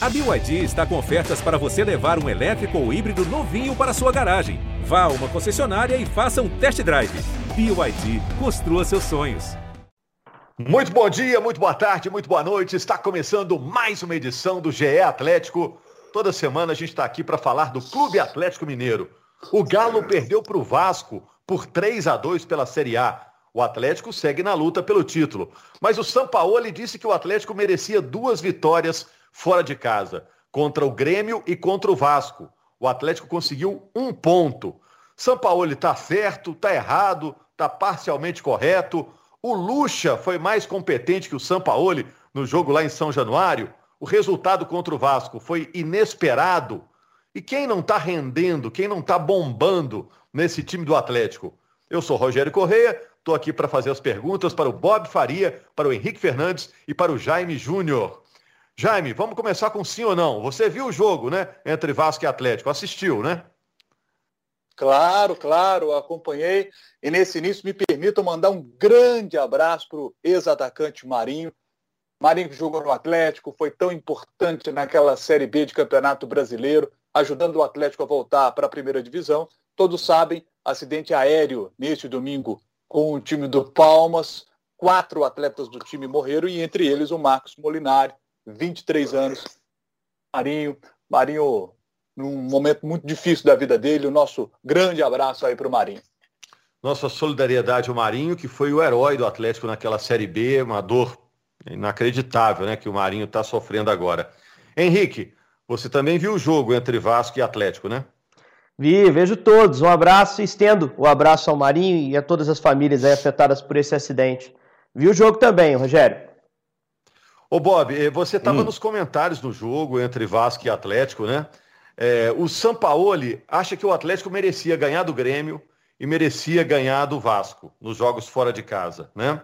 A BYD está com ofertas para você levar um elétrico ou híbrido novinho para sua garagem. Vá a uma concessionária e faça um test drive. BYD, construa seus sonhos. Muito bom dia, muito boa tarde, muito boa noite. Está começando mais uma edição do GE Atlético. Toda semana a gente está aqui para falar do Clube Atlético Mineiro. O Galo perdeu para o Vasco por 3 a 2 pela Série A. O Atlético segue na luta pelo título. Mas o Sampaoli disse que o Atlético merecia duas vitórias fora de casa, contra o Grêmio e contra o Vasco. O Atlético conseguiu um ponto. Sampaoli está certo, está errado, está parcialmente correto. O Lucha foi mais competente que o Sampaoli no jogo lá em São Januário. O resultado contra o Vasco foi inesperado. E quem não está rendendo, quem não está bombando nesse time do Atlético? Eu sou Rogério Correia, estou aqui para fazer as perguntas para o Bob Faria, para o Henrique Fernandes e para o Jaime Júnior. Jaime, vamos começar com sim ou não. Você viu o jogo, né? Entre Vasco e Atlético. Assistiu, né? Claro, claro, acompanhei. E nesse início me permitam mandar um grande abraço para o ex-atacante Marinho. Marinho que jogou no Atlético, foi tão importante naquela Série B de Campeonato Brasileiro, ajudando o Atlético a voltar para a primeira divisão. Todos sabem, acidente aéreo neste domingo com o time do Palmas. Quatro atletas do time morreram e entre eles o Marcos Molinari, 23 anos. Marinho, Marinho, num momento muito difícil da vida dele, o nosso grande abraço aí para o Marinho. Nossa solidariedade ao Marinho, que foi o herói do Atlético naquela Série B, uma dor inacreditável né, que o Marinho está sofrendo agora. Henrique, você também viu o jogo entre Vasco e Atlético, né? Vi, vejo todos. Um abraço e estendo o abraço ao Marinho e a todas as famílias afetadas por esse acidente. Vi o jogo também, Rogério. Ô Bob, eh, você estava hum. nos comentários do jogo entre Vasco e Atlético, né? É, o Sampaoli acha que o Atlético merecia ganhar do Grêmio e merecia ganhar do Vasco nos jogos fora de casa, né?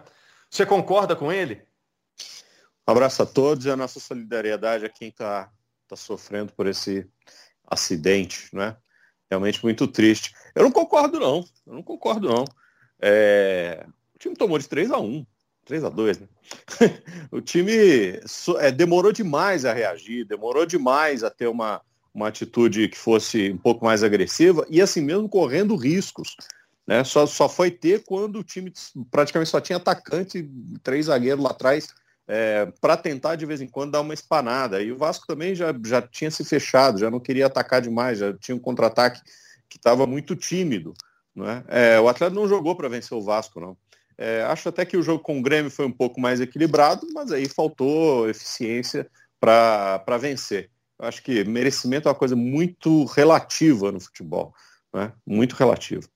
Você concorda com ele? Um abraço a todos e a nossa solidariedade a quem está tá sofrendo por esse acidente, né? Realmente muito triste. Eu não concordo não, eu não concordo não. É... O time tomou de 3 a 1 3 a 2 né? o time é, demorou demais a reagir, demorou demais a ter uma, uma atitude que fosse um pouco mais agressiva e assim mesmo correndo riscos. Né? Só, só foi ter quando o time praticamente só tinha atacante, três zagueiros lá atrás, é, para tentar de vez em quando dar uma espanada. E o Vasco também já, já tinha se fechado, já não queria atacar demais, já tinha um contra-ataque que estava muito tímido. Não é? É, o Atlético não jogou para vencer o Vasco, não. É, acho até que o jogo com o Grêmio foi um pouco mais equilibrado, mas aí faltou eficiência para vencer. Eu acho que merecimento é uma coisa muito relativa no futebol, né? muito relativa.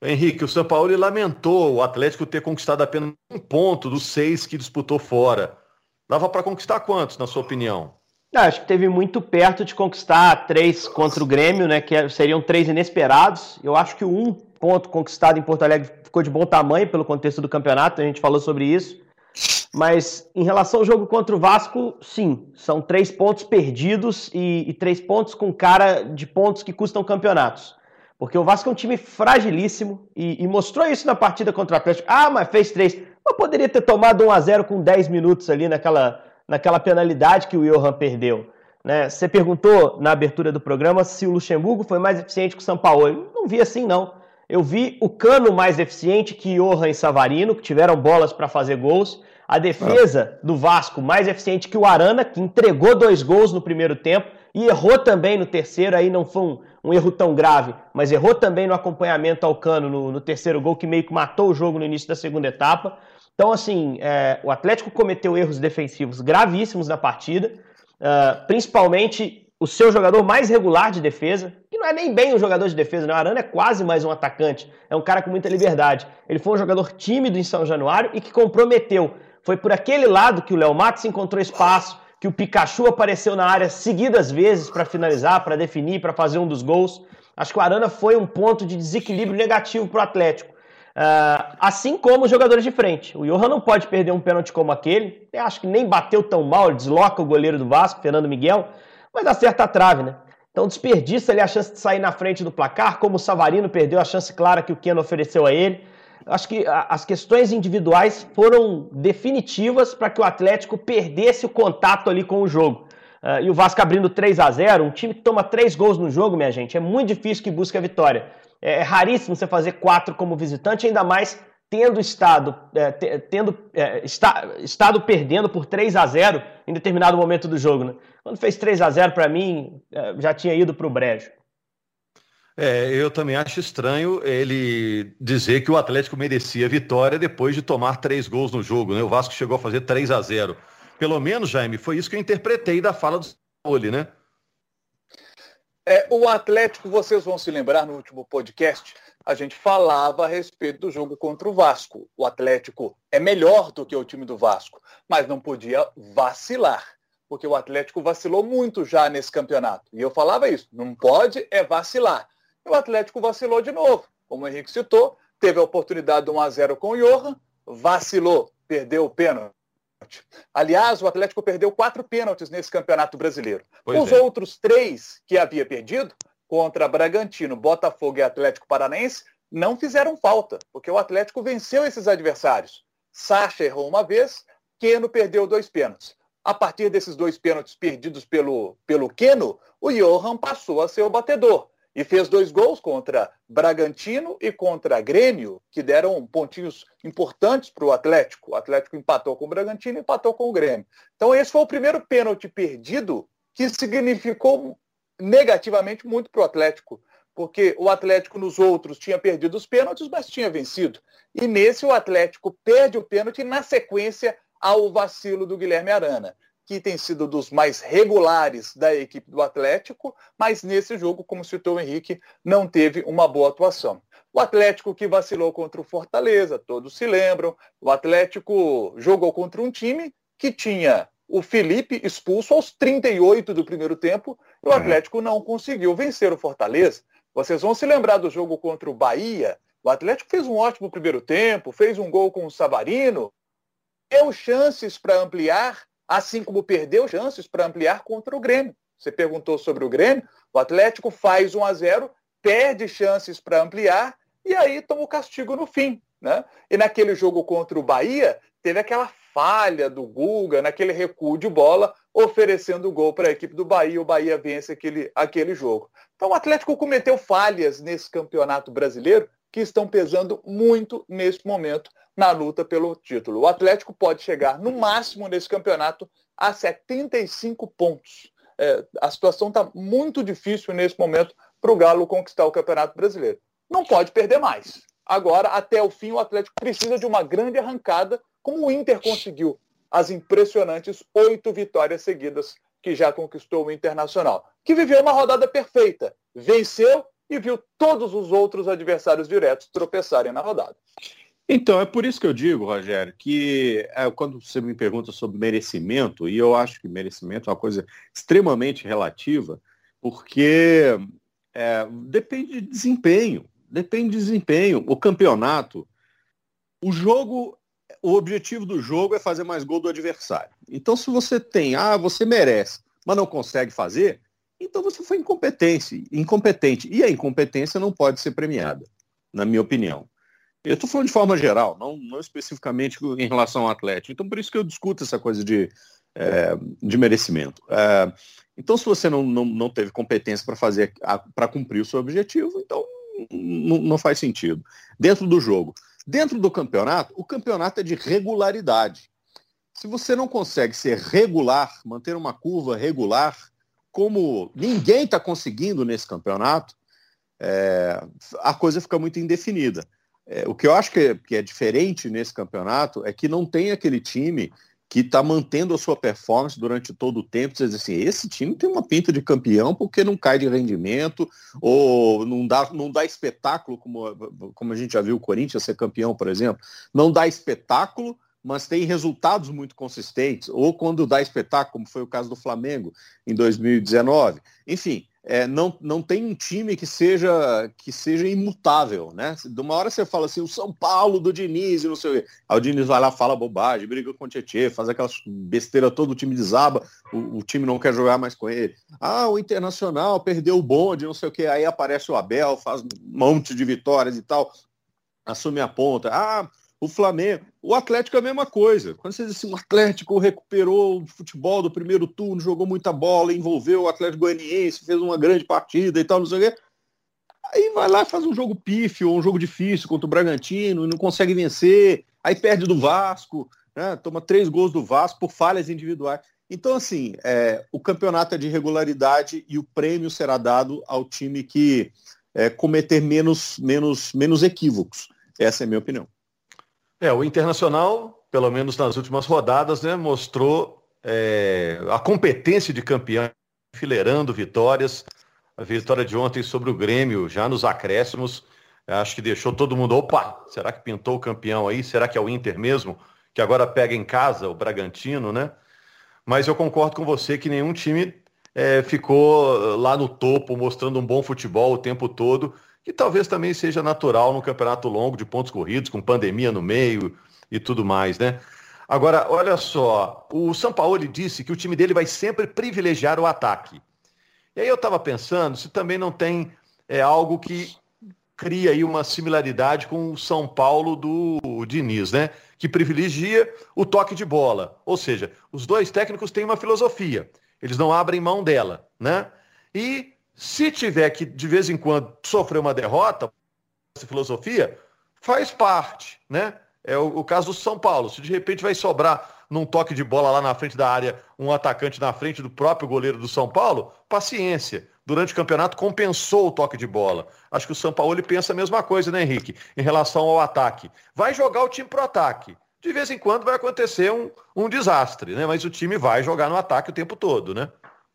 Henrique, o São Paulo lamentou o Atlético ter conquistado apenas um ponto dos seis que disputou fora. Dava para conquistar quantos, na sua opinião? Acho que teve muito perto de conquistar três contra o Grêmio, né? Que seriam três inesperados. Eu acho que o um ponto conquistado em Porto Alegre ficou de bom tamanho pelo contexto do campeonato, a gente falou sobre isso. Mas em relação ao jogo contra o Vasco, sim, são três pontos perdidos e, e, três pontos com cara de pontos que custam campeonatos. Porque o Vasco é um time fragilíssimo e, e mostrou isso na partida contra o Atlético. Ah, mas fez três. Mas poderia ter tomado 1 a 0 com 10 minutos ali naquela, naquela penalidade que o Johan perdeu. Né? Você perguntou na abertura do programa se o Luxemburgo foi mais eficiente que o São Paulo. não vi assim, não. Eu vi o Cano mais eficiente que Johan e Savarino, que tiveram bolas para fazer gols. A defesa do Vasco mais eficiente que o Arana, que entregou dois gols no primeiro tempo e errou também no terceiro. Aí não foi um, um erro tão grave, mas errou também no acompanhamento ao Cano no, no, terceiro gol, que meio que matou o jogo no início da segunda etapa. Então, assim, é, o Atlético cometeu erros defensivos gravíssimos na partida, uh, principalmente o seu jogador mais regular de defesa, não é nem bem um jogador de defesa, né? O Arana é quase mais um atacante. É um cara com muita liberdade. Ele foi um jogador tímido em São Januário e que comprometeu. Foi por aquele lado que o Léo Matos encontrou espaço, que o Pikachu apareceu na área seguidas vezes para finalizar, para definir, para fazer um dos gols. Acho que o Arana foi um ponto de desequilíbrio negativo para o Atlético. Uh, assim como os jogadores de frente. O Johan não pode perder um pênalti como aquele. Eu acho que nem bateu tão mal, desloca o goleiro do Vasco, Fernando Miguel, mas acerta a trave, né? Então desperdiça ali a chance de sair na frente do placar, como o Savarino perdeu a chance clara que o Keno ofereceu a ele. Acho que as questões individuais foram definitivas para que o Atlético perdesse o contato ali com o jogo. Uh, e o Vasco abrindo 3 a 0 um time que toma três gols no jogo, minha gente, é muito difícil que busque a vitória. É, é raríssimo você fazer quatro como visitante, ainda mais tendo estado, é, tendo, é, está, estado perdendo por 3 a 0 em determinado momento do jogo. Né? Quando fez 3 a 0 para mim, é, já tinha ido para o brejo. É, eu também acho estranho ele dizer que o Atlético merecia vitória depois de tomar três gols no jogo. Né? O Vasco chegou a fazer 3 a 0 Pelo menos, Jaime, foi isso que eu interpretei da fala do Sampaoli, né? É, o Atlético, vocês vão se lembrar no último podcast, a gente falava a respeito do jogo contra o Vasco. O Atlético é melhor do que o time do Vasco, mas não podia vacilar, porque o Atlético vacilou muito já nesse campeonato. E eu falava isso, não pode é vacilar. E o Atlético vacilou de novo. Como o Henrique citou, teve a oportunidade de 1 a 0 com o Johan, vacilou, perdeu o pênalti. Aliás, o Atlético perdeu quatro pênaltis nesse campeonato brasileiro. Pois Os é. outros três que havia perdido, contra Bragantino, Botafogo e Atlético Paranaense não fizeram falta, porque o Atlético venceu esses adversários. Sacha errou uma vez, Keno perdeu dois pênaltis. A partir desses dois pênaltis perdidos pelo, pelo Keno, o Johan passou a ser o batedor e fez dois gols contra Bragantino e contra Grêmio, que deram pontinhos importantes para o Atlético. O Atlético empatou com o Bragantino e empatou com o Grêmio. Então esse foi o primeiro pênalti perdido que significou negativamente muito para o Atlético, porque o Atlético nos outros tinha perdido os pênaltis, mas tinha vencido. E nesse o Atlético perde o pênalti na sequência ao vacilo do Guilherme Arana, que tem sido dos mais regulares da equipe do Atlético, mas nesse jogo, como citou o Henrique, não teve uma boa atuação. O Atlético que vacilou contra o Fortaleza, todos se lembram. O Atlético jogou contra um time que tinha o Felipe expulso aos 38 do primeiro tempo o. Atlético não conseguiu vencer o Fortaleza. Vocês vão se lembrar do jogo contra o Bahia. O Atlético fez um ótimo primeiro tempo, fez um gol com o Savarino, deu chances para ampliar, assim como perdeu chances para ampliar contra o Grêmio. Você perguntou sobre o Grêmio, o Atlético faz 1 a 0, perde chances para ampliar e aí toma o castigo no fim. Né? E naquele jogo contra o Bahia, teve aquela falha do Guga naquele recuo de bola, oferecendo o gol para a equipe do Bahia. O Bahia vence aquele, aquele jogo. Então o Atlético cometeu falhas nesse campeonato brasileiro que estão pesando muito nesse momento na luta pelo título. O Atlético pode chegar no máximo nesse campeonato a 75 pontos. É, a situação está muito difícil nesse momento para o Galo conquistar o Campeonato Brasileiro. Não pode perder mais. Agora, até o fim, o Atlético precisa de uma grande arrancada como o Inter conseguiu as impressionantes oito vitórias seguidas que já conquistou o Internacional, que viveu uma rodada perfeita, venceu e viu todos os outros adversários diretos tropeçarem na rodada. Então, é por isso que eu digo, Rogério, que é, quando você me pergunta sobre merecimento, e eu acho que merecimento é uma coisa extremamente relativa, porque é, depende de desempenho. Depende de desempenho. O campeonato, o jogo o objetivo do jogo é fazer mais gol do adversário. Então, se você tem, ah, você merece, mas não consegue fazer, então você foi incompetente, incompetente. E a incompetência não pode ser premiada, na minha opinião. Eu estou falando de forma geral, não, não especificamente em relação ao Atlético. Então, por isso que eu discuto essa coisa de, é, de merecimento. É, então, se você não, não, não teve competência para fazer, para cumprir o seu objetivo, então não, não faz sentido. Dentro do jogo, Dentro do campeonato, o campeonato é de regularidade. Se você não consegue ser regular, manter uma curva regular, como ninguém está conseguindo nesse campeonato, é, a coisa fica muito indefinida. É, o que eu acho que é, que é diferente nesse campeonato é que não tem aquele time que está mantendo a sua performance durante todo o tempo, dizer assim, esse time tem uma pinta de campeão porque não cai de rendimento, ou não dá, não dá espetáculo, como, como a gente já viu o Corinthians ser campeão, por exemplo, não dá espetáculo, mas tem resultados muito consistentes, ou quando dá espetáculo, como foi o caso do Flamengo em 2019. Enfim, é, não, não tem um time que seja que seja imutável, né? De uma hora você fala assim, o São Paulo do Diniz e não sei o quê. Aí o Diniz vai lá, fala bobagem, briga com o Tietchan, faz aquelas besteira todo o time desaba, o, o, time não quer jogar mais com ele. Ah, o Internacional perdeu o bonde, não sei o quê. Aí aparece o Abel, faz um monte de vitórias e tal, assume a ponta. Ah, o Flamengo, o Atlético é a mesma coisa. Quando você diz assim, o Atlético recuperou o futebol do primeiro turno, jogou muita bola, envolveu o Atlético Goianiense, fez uma grande partida e tal, não sei o quê. Aí vai lá faz um jogo pífio, um jogo difícil contra o Bragantino, e não consegue vencer, aí perde do Vasco, né? toma três gols do Vasco por falhas individuais. Então, assim, é, o campeonato é de regularidade e o prêmio será dado ao time que é, cometer menos, menos, menos equívocos. Essa é a minha opinião. É, o Internacional, pelo menos nas últimas rodadas, né, mostrou é, a competência de campeão, enfileirando vitórias. A vitória de ontem sobre o Grêmio, já nos acréscimos, acho que deixou todo mundo, opa, será que pintou o campeão aí? Será que é o Inter mesmo? Que agora pega em casa o Bragantino, né? Mas eu concordo com você que nenhum time é, ficou lá no topo, mostrando um bom futebol o tempo todo que talvez também seja natural no campeonato longo de pontos corridos, com pandemia no meio e tudo mais, né? Agora, olha só, o São Paulo disse que o time dele vai sempre privilegiar o ataque. E aí eu estava pensando se também não tem é, algo que cria aí uma similaridade com o São Paulo do Diniz, né? Que privilegia o toque de bola. Ou seja, os dois técnicos têm uma filosofia. Eles não abrem mão dela, né? E se tiver que, de vez em quando, sofrer uma derrota, essa filosofia, faz parte, né? É o, o, caso do São Paulo. Se de repente vai sobrar num toque de bola lá na frente da área um atacante na frente do próprio goleiro do São Paulo, paciência. Durante o campeonato compensou o toque de bola. Acho que o São Paulo ele pensa a mesma coisa, né, Henrique? Em relação ao ataque. Vai jogar o time pro ataque. De vez em quando vai acontecer um, um desastre, né? Mas o time vai jogar no ataque o tempo todo, né?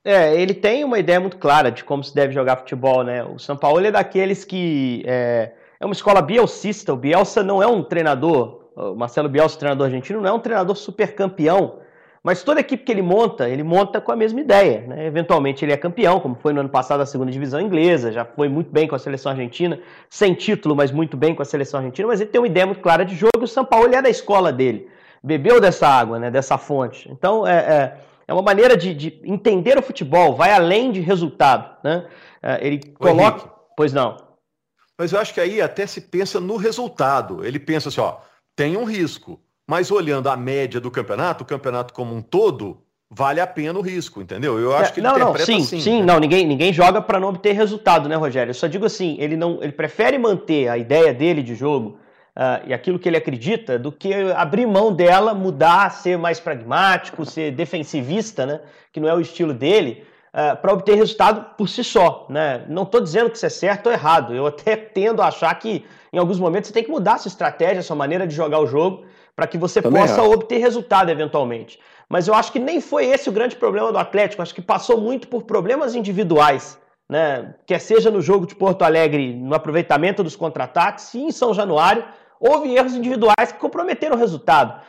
É, ele tem uma ideia muito clara de como se deve jogar futebol, né? O São Paulo é daqueles que é, é uma escola bielcista. O Bielsa não é um treinador, o Marcelo Bielsa, treinador argentino, não é um treinador super campeão, mas toda equipe que ele monta, ele monta com a mesma ideia. Né? Eventualmente ele é campeão, como foi no ano passado a segunda divisão inglesa, já foi muito bem com a seleção argentina, sem título, mas muito bem com a seleção argentina, mas ele tem uma ideia muito clara de jogo e o São Paulo é da escola dele. Bebeu dessa água, né? dessa fonte. Então, é, é é uma maneira de, de, entender o futebol, vai além de resultado. Né? É, ele coloca. Henrique, pois não. Mas eu acho que aí até se pensa no resultado. Ele pensa assim, ó, tem um risco, mas olhando a média do campeonato, o campeonato como um todo, vale a pena o risco, entendeu? Eu acho é, que ele não, não, sim, assim, sim, né? não, ninguém, ninguém joga para não obter resultado, né, Rogério? Eu só digo assim, ele não, ele prefere manter a ideia dele de jogo uh, e aquilo que ele acredita do que abrir mão dela, mudar, ser mais pragmático, ser defensivista, né? que não é o estilo dele, uh, ah, para obter resultado por si só. Né? Não estou dizendo que isso é certo ou errado, eu até tendo a achar que em alguns momentos você tem que mudar a sua estratégia, a sua maneira de jogar o jogo, para que você Também possa obter resultado eventualmente. Mas eu acho que nem foi esse o grande problema do Atlético, acho que passou muito por problemas individuais né? quer seja no jogo de Porto Alegre, no aproveitamento dos contra-ataques, e em São Januário, houve erros individuais que comprometeram o resultado.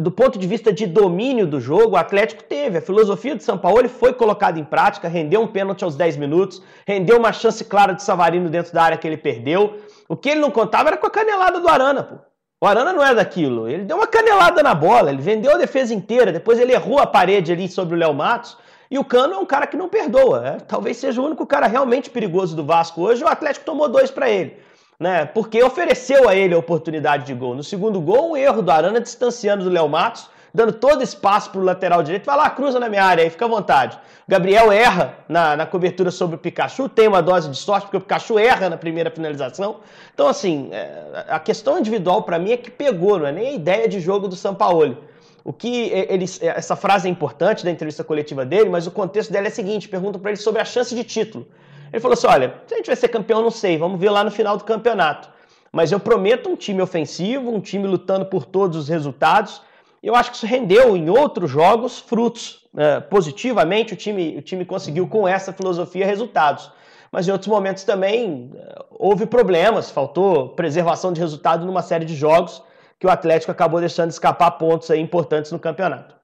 Do ponto de vista de domínio do jogo, o Atlético teve. A filosofia de São Paulo foi colocada em prática, rendeu um pênalti aos 10 minutos, rendeu uma chance clara de Savarino dentro da área que ele perdeu. O que ele não contava era com a canelada do Arana, pô. O Arana não é daquilo. Ele deu uma canelada na bola, ele vendeu a defesa inteira, depois ele errou a parede ali sobre o Léo Matos. E o Cano é um cara que não perdoa. É? Talvez seja o único cara realmente perigoso do Vasco hoje. O Atlético tomou dois para ele né? Porque ofereceu a ele a oportunidade de gol. No segundo gol, um erro do Arana distanciando do Léo Matos, dando todo espaço para o lateral direito. Vai lá, cruza na minha área aí, fica à vontade. Gabriel erra na, na cobertura sobre o Pikachu, tem uma dose de sorte, porque o Pikachu erra na primeira finalização. Então, assim, é, a questão individual para mim é que pegou, não é nem a ideia de jogo do Sampaoli. O que ele, essa frase é importante da entrevista coletiva dele, mas o contexto dela é o seguinte: pergunta para ele sobre a chance de título. Ele falou assim: olha, se a gente vai ser campeão, não sei, vamos ver lá no final do campeonato. Mas eu prometo um time ofensivo, um time lutando por todos os resultados. Eu acho que isso rendeu em outros jogos frutos. É, positivamente, o time, o time conseguiu com essa filosofia resultados. Mas em outros momentos também é, houve problemas, faltou preservação de resultado numa série de jogos que o Atlético acabou deixando escapar pontos importantes no campeonato.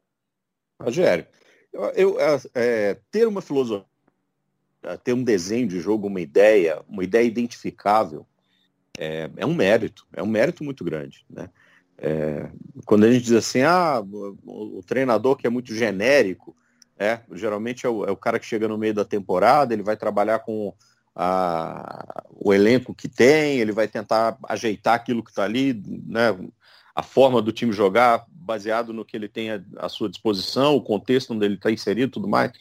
Rogério, eu, eu é ter uma filosofia ter um desenho de jogo, uma ideia, uma ideia identificável, é, é um mérito, é um mérito muito grande. Né? É, quando a gente diz assim, ah, o, treinador que é muito genérico, é, geralmente é o, é o, cara que chega no meio da temporada, ele vai trabalhar com a, o elenco que tem, ele vai tentar ajeitar aquilo que está ali, né? a forma do time jogar, baseado no que ele tem à sua disposição, o contexto onde ele está inserido tudo mais,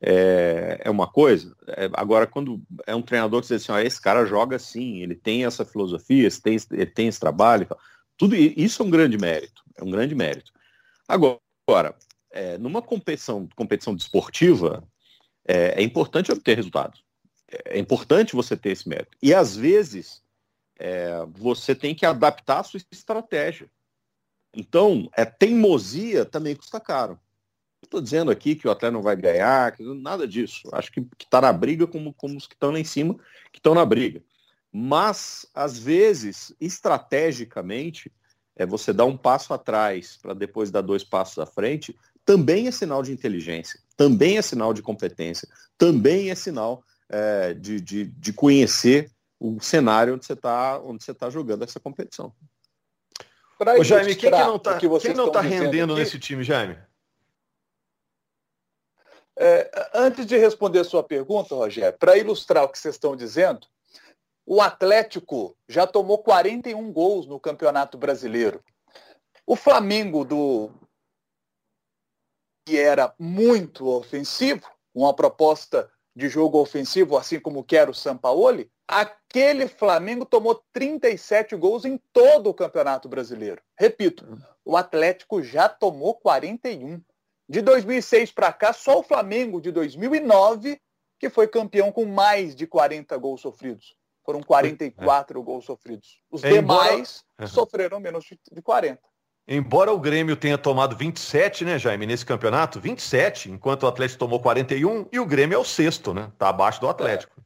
é, é uma coisa. É, agora, quando é um treinador que diz assim, ó, esse cara joga assim, ele tem essa filosofia, ele tem, ele tem esse trabalho, tudo isso é um grande mérito, é um grande mérito. Agora, é, numa competição, competição desportiva, é, é importante obter resultados. É, é importante você ter esse mérito. E às vezes é, você tem que adaptar a sua estratégia. Então, é, teimosia também custa caro. Estou dizendo aqui que o atleta não vai ganhar, nada disso. Acho que está na briga como, como os que estão lá em cima, que estão na briga. Mas, às vezes, estrategicamente, é você dar um passo atrás para depois dar dois passos à frente, também é sinal de inteligência, também é sinal de competência, também é sinal é, de, de, de conhecer o cenário onde você está onde você tá jogando essa competição. Ô, Jaime, quem, que não está quem não tá rendendo aqui, nesse time, Jaime? É, antes de responder a sua pergunta, Rogério, para ilustrar o que vocês estão dizendo, o Atlético já tomou 41 gols no Campeonato Brasileiro. O Flamengo do que era muito ofensivo, uma proposta de jogo ofensivo, assim como quer o Sampaoli, aquele Flamengo tomou 37 gols em todo o Campeonato Brasileiro. Repito, o Atlético já tomou 41. De 2006 para cá, só o Flamengo de 2009 que foi campeão com mais de 40 gols sofridos. Foram 44 é. gols sofridos. Os é, demais embora... sofreram menos de 40. Embora o Grêmio tenha tomado 27, né, Jaime, nesse campeonato, 27, enquanto o Atlético tomou 41 e o Grêmio é o sexto, né? Tá abaixo do Atlético. É.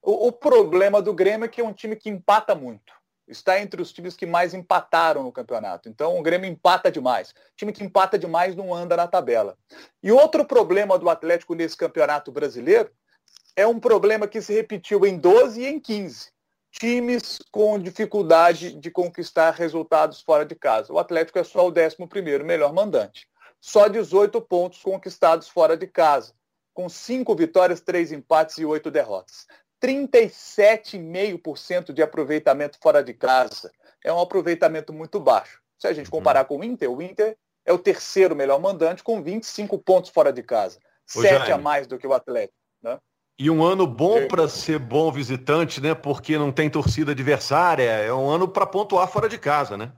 O, o, problema do Grêmio é que é um time que empata muito. Está entre os times que mais empataram no campeonato. Então o Grêmio empata demais. O time que empata demais não anda na tabela. E outro problema do Atlético nesse campeonato brasileiro é um problema que se repetiu em 12 e em 15 times com dificuldade de conquistar resultados fora de casa. O Atlético é só o 11º melhor mandante. Só 18 pontos conquistados fora de casa, com 5 vitórias, 3 empates e 8 derrotas. 37,5% de aproveitamento fora de casa. É um aproveitamento muito baixo. Se a gente uhum. comparar com o Inter, o Inter é o terceiro melhor mandante com 25 pontos fora de casa. 7 a mais do que o Atlético. Né? E um ano bom para ser bom visitante, né? Porque não tem torcida adversária. É um ano para pontuar fora de casa, né?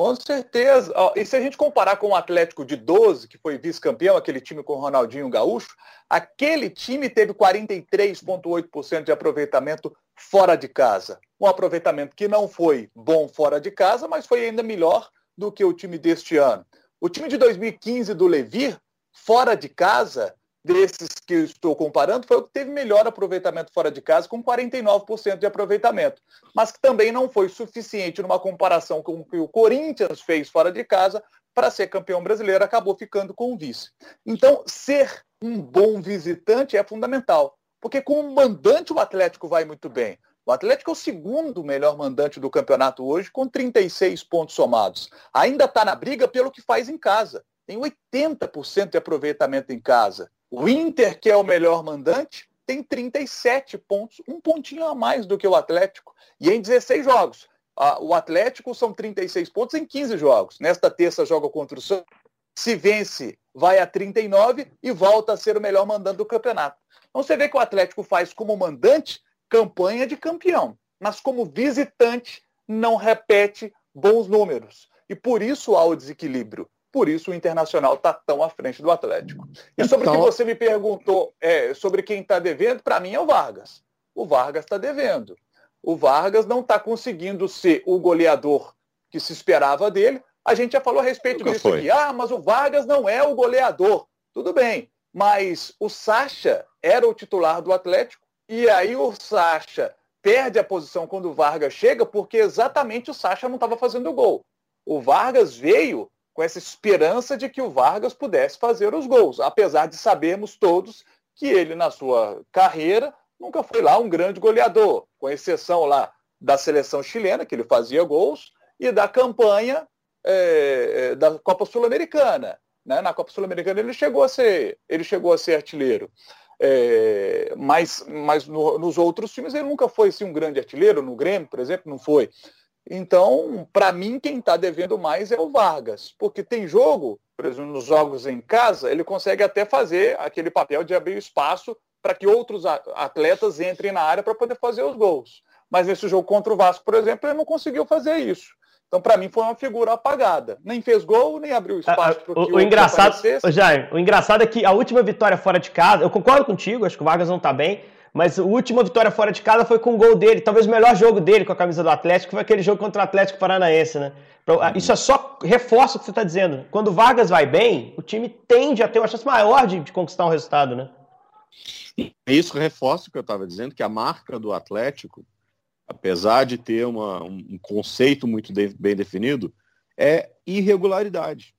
Com certeza. E se a gente comparar com o Atlético de 12, que foi vice-campeão, aquele time com o Ronaldinho Gaúcho, aquele time teve 43,8% de aproveitamento fora de casa. Um aproveitamento que não foi bom fora de casa, mas foi ainda melhor do que o time deste ano. O time de 2015 do Levir, fora de casa, desses que eu estou comparando foi o que teve melhor aproveitamento fora de casa, com 49% de aproveitamento, mas que também não foi suficiente numa comparação com o que o Corinthians fez fora de casa para ser campeão brasileiro, acabou ficando com o vice. Então, ser um bom visitante é fundamental, porque como mandante o Atlético vai muito bem. O Atlético é o segundo melhor mandante do campeonato hoje, com 36 pontos somados. Ainda está na briga pelo que faz em casa. Tem 80% de aproveitamento em casa. O Inter, que é o melhor mandante, tem 37 pontos, um pontinho a mais do que o Atlético. E em 16 jogos. O Atlético são 36 pontos em 15 jogos. Nesta terça joga contra o Santos. Se vence, vai a 39 e volta a ser o melhor mandante do campeonato. Então você vê que o Atlético faz como mandante campanha de campeão, mas como visitante não repete bons números. E por isso há o desequilíbrio. Por isso o Internacional está tão à frente do Atlético. E sobre então... o que então- você me perguntou é, sobre quem está devendo, para mim é o Vargas. O Vargas está devendo. O Vargas não está conseguindo ser o goleador que se esperava dele. A gente já falou a respeito Nunca disso foi. aqui. Ah, mas o Vargas não é o goleador. Tudo bem. Mas o Sacha era o titular do Atlético. E aí o Sacha perde a posição quando o Vargas chega, porque exatamente o Sacha não estava fazendo gol. O Vargas veio com essa esperança de que o Vargas pudesse fazer os gols, apesar de sabermos todos que ele, na sua carreira, nunca foi lá um grande goleador, com exceção lá da seleção chilena, que ele fazia gols, e da campanha é, é da Copa Sul-Americana. Né? Na Copa Sul-Americana ele chegou a ser, ele chegou a ser artilheiro. É, mas mas no, nos outros times ele nunca foi assim, um grande artilheiro, no Grêmio, por exemplo, não foi. Então, para mim, quem está devendo mais é o Vargas, porque tem jogo, por exemplo, nos jogos em casa, ele consegue até fazer aquele papel de abrir espaço para que outros atletas entrem na área para poder fazer os gols. Mas nesse jogo contra o Vasco, por exemplo, ele não conseguiu fazer isso. Então, para mim, foi uma figura apagada. Nem fez gol, nem abriu espaço para o, o engraçado, Jair, o engraçado é que a última vitória fora de casa, eu concordo contigo, acho que o Vargas não está bem, mas a última vitória fora de casa foi com o gol dele. Talvez o melhor jogo dele com a camisa do Atlético foi aquele jogo contra o Atlético Paranaense, né? Isso é só reforça o que você está dizendo. Quando o Vargas vai bem, o time tende a ter uma chance maior de, de conquistar um resultado, né? Isso reforça o que eu estava dizendo, que a marca do Atlético, apesar de ter uma, um conceito muito de, bem definido, é irregularidade.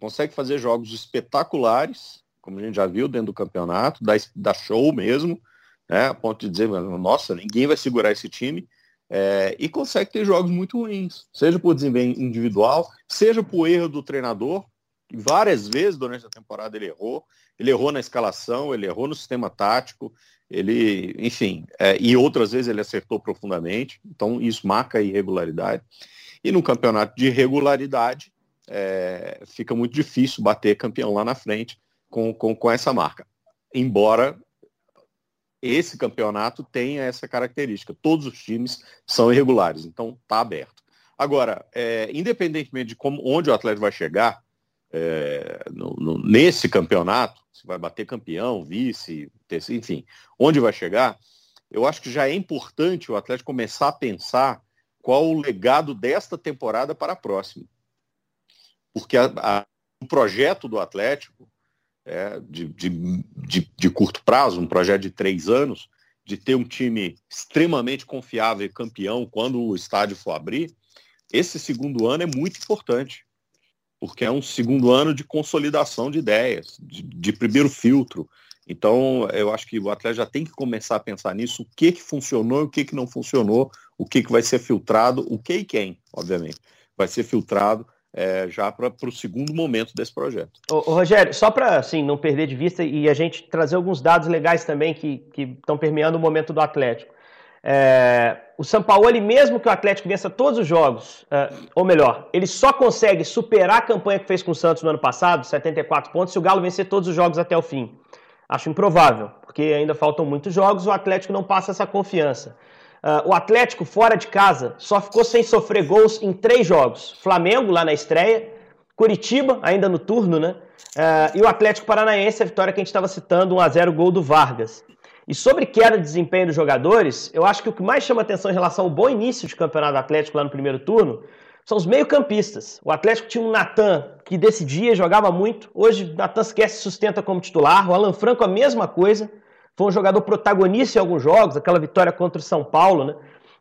Consegue fazer jogos espetaculares, como a gente já viu dentro do campeonato, da, da show mesmo, né, a ponto de dizer, nossa, ninguém vai segurar esse time, é, e consegue ter jogos muito ruins, seja por desempenho individual, seja por erro do treinador, várias vezes durante a temporada ele errou, ele errou na escalação, ele errou no sistema tático, ele, enfim, é, e outras vezes ele acertou profundamente, então isso marca a irregularidade. E no campeonato de regularidade, é, fica muito difícil bater campeão lá na frente com, com, com essa marca. Embora esse campeonato tenha essa característica. Todos os times são irregulares, então está aberto. Agora, é, independentemente de como, onde o atleta vai chegar, é, no, no, nesse campeonato, se vai bater campeão, vice, terceiro, enfim, onde vai chegar, eu acho que já é importante o Atlético começar a pensar qual o legado desta temporada para a próxima. Porque a, a, o projeto do Atlético é, de, de, de, de, curto prazo, um projeto de três anos, de ter um time extremamente confiável e campeão quando o estádio for abrir, esse segundo ano é muito importante, porque é um segundo ano de consolidação de ideias, de, de primeiro filtro. Então, eu acho que o atleta já tem que começar a pensar nisso, o que, que funcionou e o que, que não funcionou, o que, que vai ser filtrado, o que e quem, obviamente, vai ser filtrado é, já para o segundo momento desse projeto. Ô, ô Rogério, só para assim, não perder de vista e a gente trazer alguns dados legais também que estão permeando o momento do Atlético. É, o São Paulo, mesmo que o Atlético vença todos os jogos, é, ou melhor, ele só consegue superar a campanha que fez com o Santos no ano passado, 74 pontos, se o Galo vencer todos os jogos até o fim. Acho improvável, porque ainda faltam muitos jogos, o Atlético não passa essa confiança. Uh, o Atlético, fora de casa, só ficou sem sofrer gols em três jogos. Flamengo, lá na estreia, Curitiba, ainda no turno, né? Uh, e o Atlético Paranaense, a vitória que a gente estava citando, 1x0 gol do Vargas. E sobre queda de desempenho dos jogadores, eu acho que o que mais chama atenção em relação ao bom início de campeonato Atlético lá no primeiro turno são os meio-campistas. O Atlético tinha um Natan que decidia, jogava muito. Hoje, Natan sequer se sustenta como titular. O Alan Franco, a mesma coisa foi um jogador protagonista em alguns jogos, aquela vitória contra o São Paulo, né?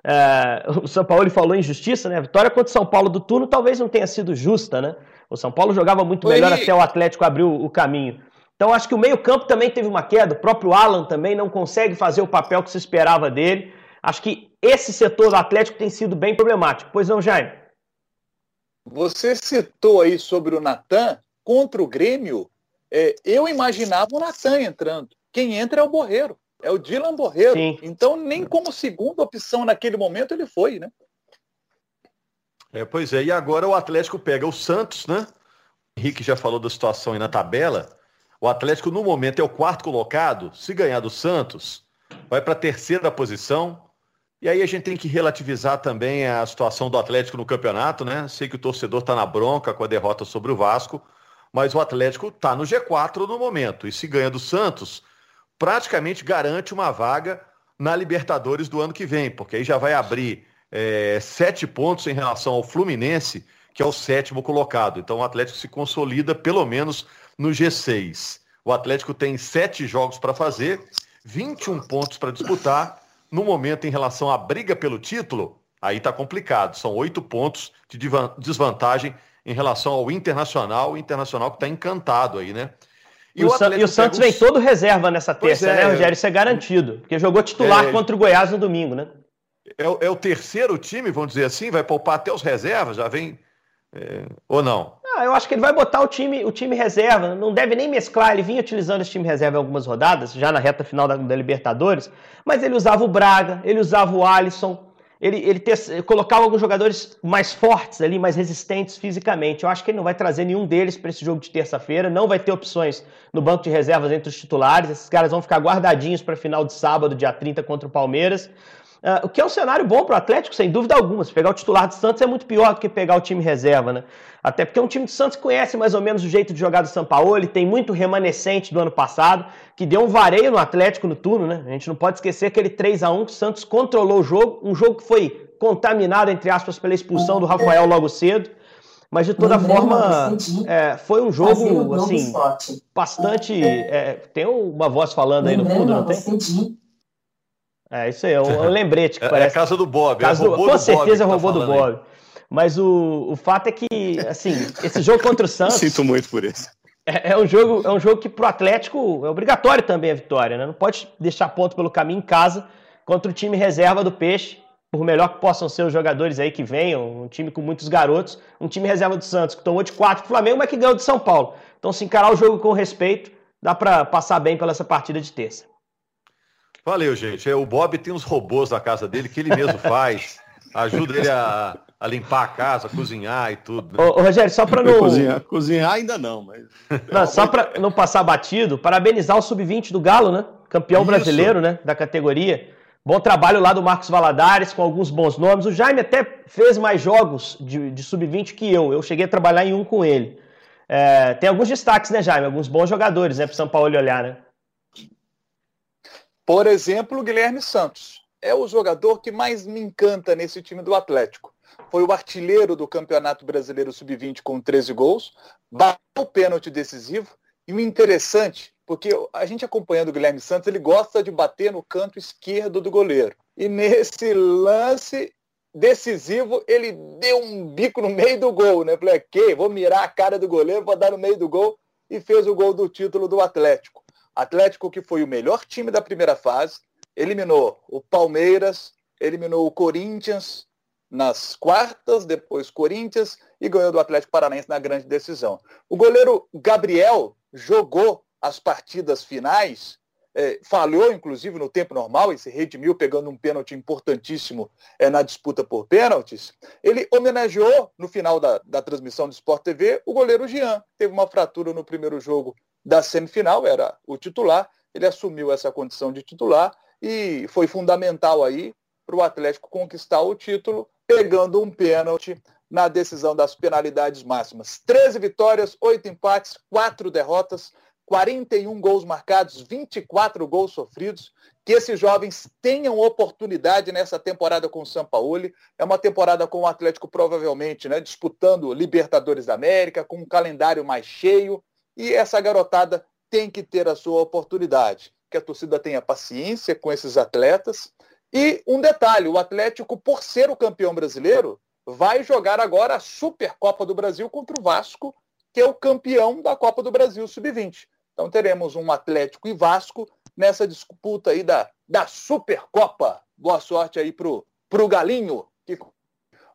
É, o São Paulo falou em justiça, né? A vitória contra o São Paulo do turno talvez não tenha sido justa, né? O São Paulo jogava muito melhor até o Atlético abrir o caminho. Então acho que o meio-campo também teve uma queda, o próprio Alan também não consegue fazer o papel que se esperava dele. Acho que esse setor do Atlético tem sido bem problemático. Pois não, Jaime? Você citou aí sobre o Natan contra o Grêmio. É, eu imaginava o Natan entrando. Quem entra é o Borreiro, é o Dylan Borreiro. Sim. Então, nem como segunda opção naquele momento ele foi, né? É, pois é, e agora o Atlético pega o Santos, né? O Henrique já falou da situação aí na tabela. O Atlético, no momento, é o quarto colocado. Se ganhar do Santos, vai para a terceira posição. E aí a gente tem que relativizar também a situação do Atlético no campeonato, né? Sei que o torcedor está na bronca com a derrota sobre o Vasco, mas o Atlético está no G4 no momento. E se ganha do Santos, praticamente garante uma vaga na Libertadores do ano que vem, porque aí já vai abrir é, sete pontos em relação ao Fluminense, que é o sétimo colocado. Então o Atlético se consolida pelo menos no G6. O Atlético tem sete jogos para fazer, 21 pontos para disputar. No momento, em relação à briga pelo título, aí está complicado. São oito pontos de desvantagem em relação ao Internacional, o Internacional que está encantado aí, né? E, o, e o Santos vem todo reserva nessa terça, é, né, Rogério? Isso é garantido. Porque jogou titular é, contra o Goiás no domingo, né? É, é, o terceiro time, vamos dizer assim, vai poupar até os reservas, já vem. É, ou não? Ah, eu acho que ele vai botar o time, o time reserva, não deve nem mesclar. Ele vinha utilizando esse time reserva em algumas rodadas, já na reta final da, da Libertadores, mas ele usava o Braga, ele usava o Alisson. Ele, ele ter, colocava alguns jogadores mais fortes ali, mais resistentes fisicamente. Eu acho que ele não vai trazer nenhum deles para esse jogo de terça-feira, não vai ter opções no banco de reservas entre os titulares. Esses caras vão ficar guardadinhos para final de sábado, dia 30, contra o Palmeiras. Uh, o que é um cenário bom para o Atlético, sem dúvida alguma. Se pegar o titular do Santos é muito pior do que pegar o time reserva, né? Até porque é um time do Santos que conhece mais ou menos o jeito de jogar do São Paulo, ele tem muito remanescente do ano passado, que deu um vareio no Atlético no turno, né? A gente não pode esquecer aquele 3 a 1 que o Santos controlou o jogo, um jogo que foi contaminado, entre aspas, pela expulsão do Rafael logo cedo. Mas de toda forma, é, foi um jogo assim, bastante. É, tem uma voz falando aí no fundo, não tem? É, isso aí, é um, lembrete que é, parece. É a casa do Bob, casa é do, Com certeza é tá robô do Bob. Aí. Mas o, o fato é que, assim, esse jogo contra o Santos. Sinto muito por isso. É, é, um jogo, é um jogo que pro Atlético é obrigatório também a vitória, né? Não pode deixar ponto pelo caminho em casa contra o time reserva do Peixe, por melhor que possam ser os jogadores aí que venham, um time com muitos garotos, um time reserva do Santos que tomou de 4 do Flamengo, mas que ganhou do São Paulo. Então, se encarar o jogo com respeito, dá para passar bem pela essa partida de terça. Valeu, gente. É, o Bob tem uns robôs na casa dele que ele mesmo faz. Ajuda ele a, a limpar a casa, a cozinhar e tudo. Né? Ô, ô, Rogério, só para não. Cozinhar, cozinhar ainda não, mas. Não, só para não passar batido, parabenizar o Sub-20 do Galo, né? Campeão Isso. brasileiro, né? Da categoria. Bom trabalho lá do Marcos Valadares, com alguns bons nomes. O Jaime até fez mais jogos de, de Sub-20 que eu. Eu cheguei a trabalhar em um com ele. É, tem alguns destaques, né, Jaime? Alguns bons jogadores, né, para São Paulo olhar, né? Por exemplo, Guilherme Santos. É o jogador que mais me encanta nesse time do Atlético. Foi o artilheiro do Campeonato Brasileiro Sub-20 com 13 gols, bateu o pênalti decisivo. E o interessante, porque a gente acompanhando o Guilherme Santos, ele gosta de bater no canto esquerdo do goleiro. E nesse lance decisivo, ele deu um bico no meio do gol, né? Falei, ok, vou mirar a cara do goleiro, vou dar no meio do gol e fez o gol do título do Atlético. Atlético que foi o melhor time da primeira fase, eliminou o Palmeiras, eliminou o Corinthians nas quartas, depois Corinthians e ganhou do Atlético Paranaense na grande decisão. O goleiro Gabriel jogou as partidas finais, é, falhou inclusive no tempo normal e se redimiu pegando um pênalti importantíssimo é, na disputa por pênaltis. Ele homenageou no final da, da transmissão do Sport TV o goleiro Jean, teve uma fratura no primeiro jogo da semifinal, era o titular, ele assumiu essa condição de titular e foi fundamental aí para o Atlético conquistar o título, pegando um pênalti na decisão das penalidades máximas. 13 vitórias, 8 empates, 4 derrotas, 41 gols marcados, 24 gols sofridos. Que esses jovens tenham oportunidade nessa temporada com o São Paulo. É uma temporada com o Atlético provavelmente né, disputando Libertadores da América, com um calendário mais cheio, e essa garotada tem que ter a sua oportunidade. Que a torcida tenha paciência com esses atletas. E um detalhe, o Atlético, por ser o campeão brasileiro, vai jogar agora a Supercopa do Brasil contra o Vasco, que é o campeão da Copa do Brasil Sub-20. Então teremos um Atlético e Vasco nessa disputa aí da, da Supercopa. Boa sorte aí pro, pro Galinho, que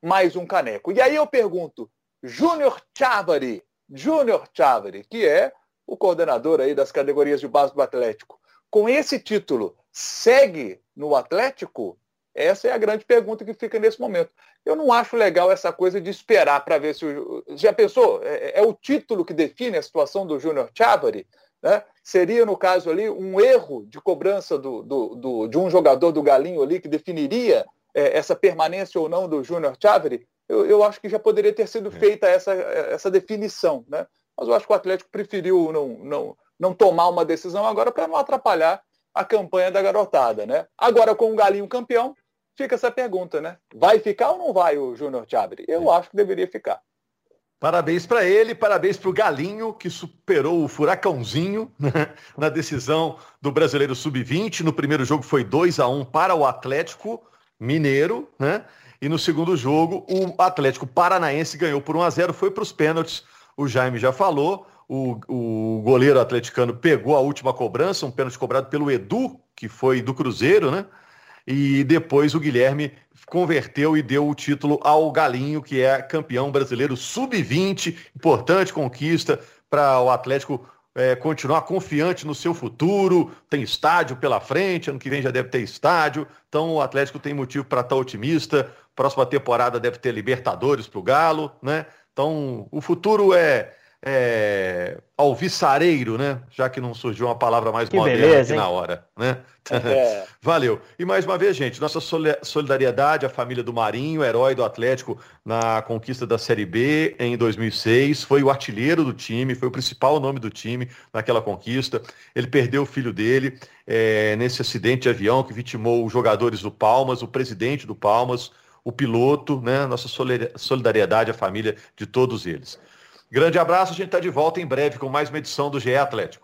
mais um caneco. E aí eu pergunto, Júnior Chávari, Júnior Chávari, que é o coordenador aí das categorias de base do Atlético, com esse título, segue no Atlético? Essa é a grande pergunta que fica nesse momento. Eu não acho legal essa coisa de esperar para ver se o. Já pensou? É, é, o título que define a situação do Júnior Chávari? Né? Seria, no caso ali, um erro de cobrança do, do, do, de um jogador do Galinho ali que definiria é, essa permanência ou não do Júnior Chávari? Eu, eu acho que já poderia ter sido é. feita essa, essa definição, né? Mas eu acho que o Atlético preferiu não, não, não tomar uma decisão agora para não atrapalhar a campanha da garotada, né? Agora, com o Galinho campeão, fica essa pergunta, né? Vai ficar ou não vai o Júnior Chabre? Eu é. acho que deveria ficar. Parabéns para ele, parabéns para o Galinho, que superou o Furacãozinho né? na decisão do Brasileiro Sub-20. No primeiro jogo foi 2 a 1 para o Atlético Mineiro, né? E no segundo jogo, o Atlético Paranaense ganhou por 1 a 0 foi para os pênaltis. O Jaime já falou. O, o goleiro atleticano pegou a última cobrança, um pênalti cobrado pelo Edu, que foi do Cruzeiro, né? E depois o Guilherme converteu e deu o título ao Galinho, que é campeão brasileiro sub-20. Importante conquista para o Atlético é, continuar confiante no seu futuro, tem estádio pela frente, ano que vem já deve ter estádio, então o Atlético tem motivo para estar tá otimista. Próxima temporada deve ter Libertadores para o Galo, né? Então o futuro é, é, alvissareiro, né? Já que não surgiu uma palavra mais que moderna beleza, aqui na hora, né? É. Valeu. E mais uma vez, gente, nossa solidariedade à família do Marinho, herói do Atlético na conquista da Série B em 2006, foi o artilheiro do time, foi o principal nome do time naquela conquista. Ele perdeu o filho dele é, nesse acidente de avião que vitimou os jogadores do Palmas, o presidente do Palmas, o piloto, né? Nossa solidariedade à família de todos eles. Grande abraço, a gente está de volta em breve com mais uma edição do GE Atlético.